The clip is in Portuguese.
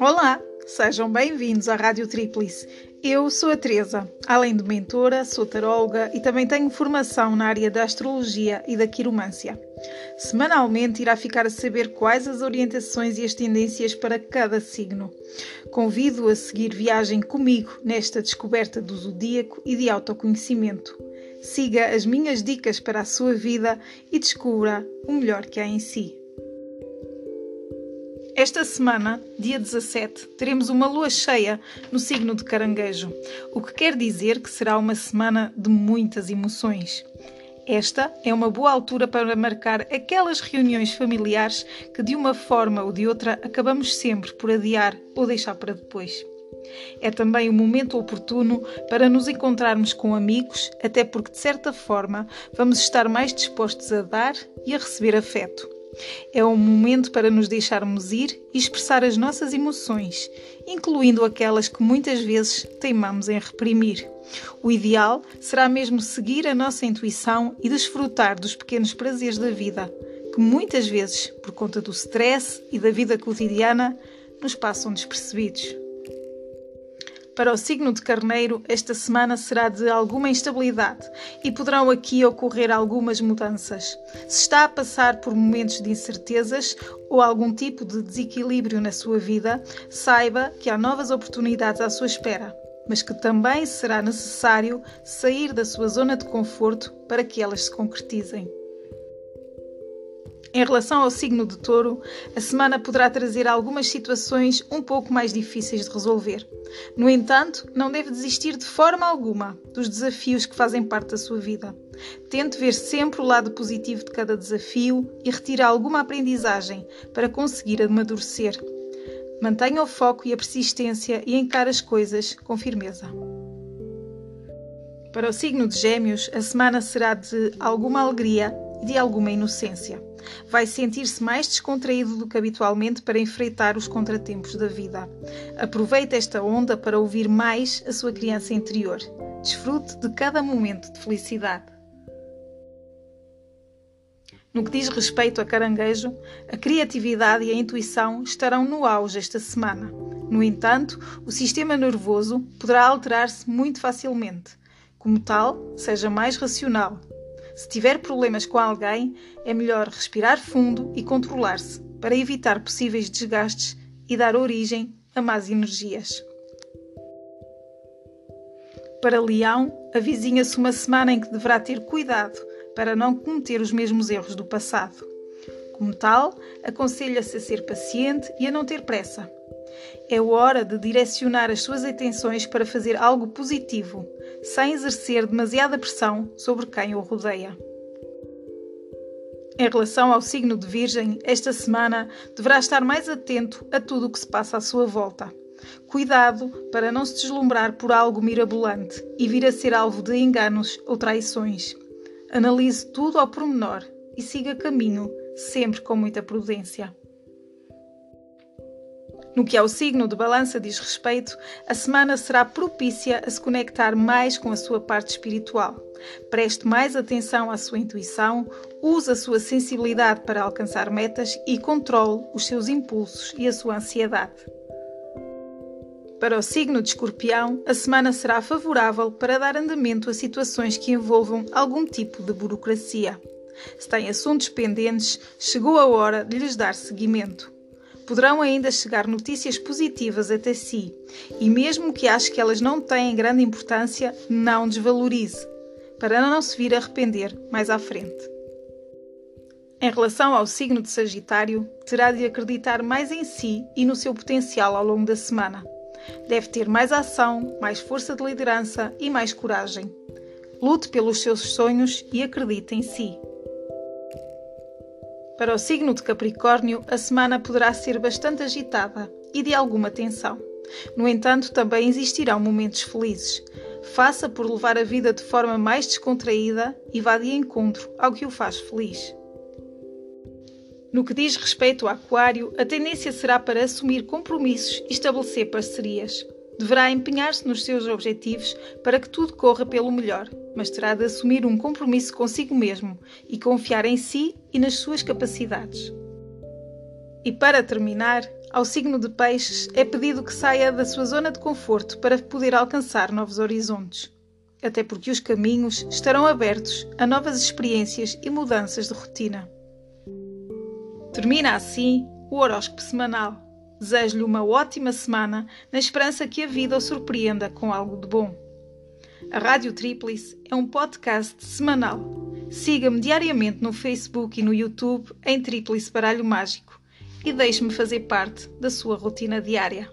Olá, sejam bem-vindos à Rádio Tríplice. Eu sou a Teresa. Além de mentora, sou taróloga e também tenho formação na área da astrologia e da quiromância. Semanalmente irá ficar a saber quais as orientações e as tendências para cada signo. Convido a seguir viagem comigo nesta descoberta do zodíaco e de autoconhecimento. Siga as minhas dicas para a sua vida e descubra o melhor que há em si. Esta semana, dia 17, teremos uma lua cheia no signo de Caranguejo, o que quer dizer que será uma semana de muitas emoções. Esta é uma boa altura para marcar aquelas reuniões familiares que, de uma forma ou de outra, acabamos sempre por adiar ou deixar para depois. É também o momento oportuno para nos encontrarmos com amigos, até porque, de certa forma, vamos estar mais dispostos a dar e a receber afeto. É um momento para nos deixarmos ir e expressar as nossas emoções, incluindo aquelas que muitas vezes teimamos em reprimir. O ideal será mesmo seguir a nossa intuição e desfrutar dos pequenos prazeres da vida, que muitas vezes, por conta do stress e da vida cotidiana, nos passam despercebidos. Para o signo de Carneiro, esta semana será de alguma instabilidade e poderão aqui ocorrer algumas mudanças. Se está a passar por momentos de incertezas ou algum tipo de desequilíbrio na sua vida, saiba que há novas oportunidades à sua espera, mas que também será necessário sair da sua zona de conforto para que elas se concretizem. Em relação ao signo de Touro, a semana poderá trazer algumas situações um pouco mais difíceis de resolver. No entanto, não deve desistir de forma alguma dos desafios que fazem parte da sua vida. Tente ver sempre o lado positivo de cada desafio e retire alguma aprendizagem para conseguir amadurecer. Mantenha o foco e a persistência e encare as coisas com firmeza. Para o signo de Gêmeos, a semana será de alguma alegria e de alguma inocência. Vai sentir-se mais descontraído do que habitualmente para enfrentar os contratempos da vida. Aproveite esta onda para ouvir mais a sua criança interior. Desfrute de cada momento de felicidade. No que diz respeito a caranguejo, a criatividade e a intuição estarão no auge esta semana. No entanto, o sistema nervoso poderá alterar-se muito facilmente. Como tal, seja mais racional, se tiver problemas com alguém, é melhor respirar fundo e controlar-se para evitar possíveis desgastes e dar origem a más energias. Para Leão, avizinha-se uma semana em que deverá ter cuidado para não cometer os mesmos erros do passado. Como tal, aconselha-se a ser paciente e a não ter pressa. É hora de direcionar as suas atenções para fazer algo positivo, sem exercer demasiada pressão sobre quem o rodeia. Em relação ao signo de Virgem, esta semana deverá estar mais atento a tudo o que se passa à sua volta. Cuidado para não se deslumbrar por algo mirabolante e vir a ser alvo de enganos ou traições. Analise tudo ao pormenor e siga caminho, sempre com muita prudência. No que ao signo de balança diz respeito, a semana será propícia a se conectar mais com a sua parte espiritual. Preste mais atenção à sua intuição, use a sua sensibilidade para alcançar metas e controle os seus impulsos e a sua ansiedade. Para o signo de Escorpião, a semana será favorável para dar andamento a situações que envolvam algum tipo de burocracia. Se tem assuntos pendentes, chegou a hora de lhes dar seguimento poderão ainda chegar notícias positivas até si, e mesmo que ache que elas não têm grande importância, não desvalorize, para não se vir a arrepender mais à frente. Em relação ao signo de Sagitário, terá de acreditar mais em si e no seu potencial ao longo da semana. Deve ter mais ação, mais força de liderança e mais coragem. Lute pelos seus sonhos e acredite em si. Para o signo de Capricórnio, a semana poderá ser bastante agitada e de alguma tensão. No entanto, também existirão momentos felizes. Faça por levar a vida de forma mais descontraída e vá de encontro ao que o faz feliz. No que diz respeito ao Aquário, a tendência será para assumir compromissos e estabelecer parcerias. Deverá empenhar-se nos seus objetivos para que tudo corra pelo melhor, mas terá de assumir um compromisso consigo mesmo e confiar em si e nas suas capacidades. E para terminar, ao signo de Peixes é pedido que saia da sua zona de conforto para poder alcançar novos horizontes. Até porque os caminhos estarão abertos a novas experiências e mudanças de rotina. Termina assim o horóscopo semanal. Desejo-lhe uma ótima semana, na esperança que a vida o surpreenda com algo de bom. A Rádio Tríplice é um podcast semanal. Siga-me diariamente no Facebook e no YouTube em Tríplice Baralho Mágico e deixe-me fazer parte da sua rotina diária.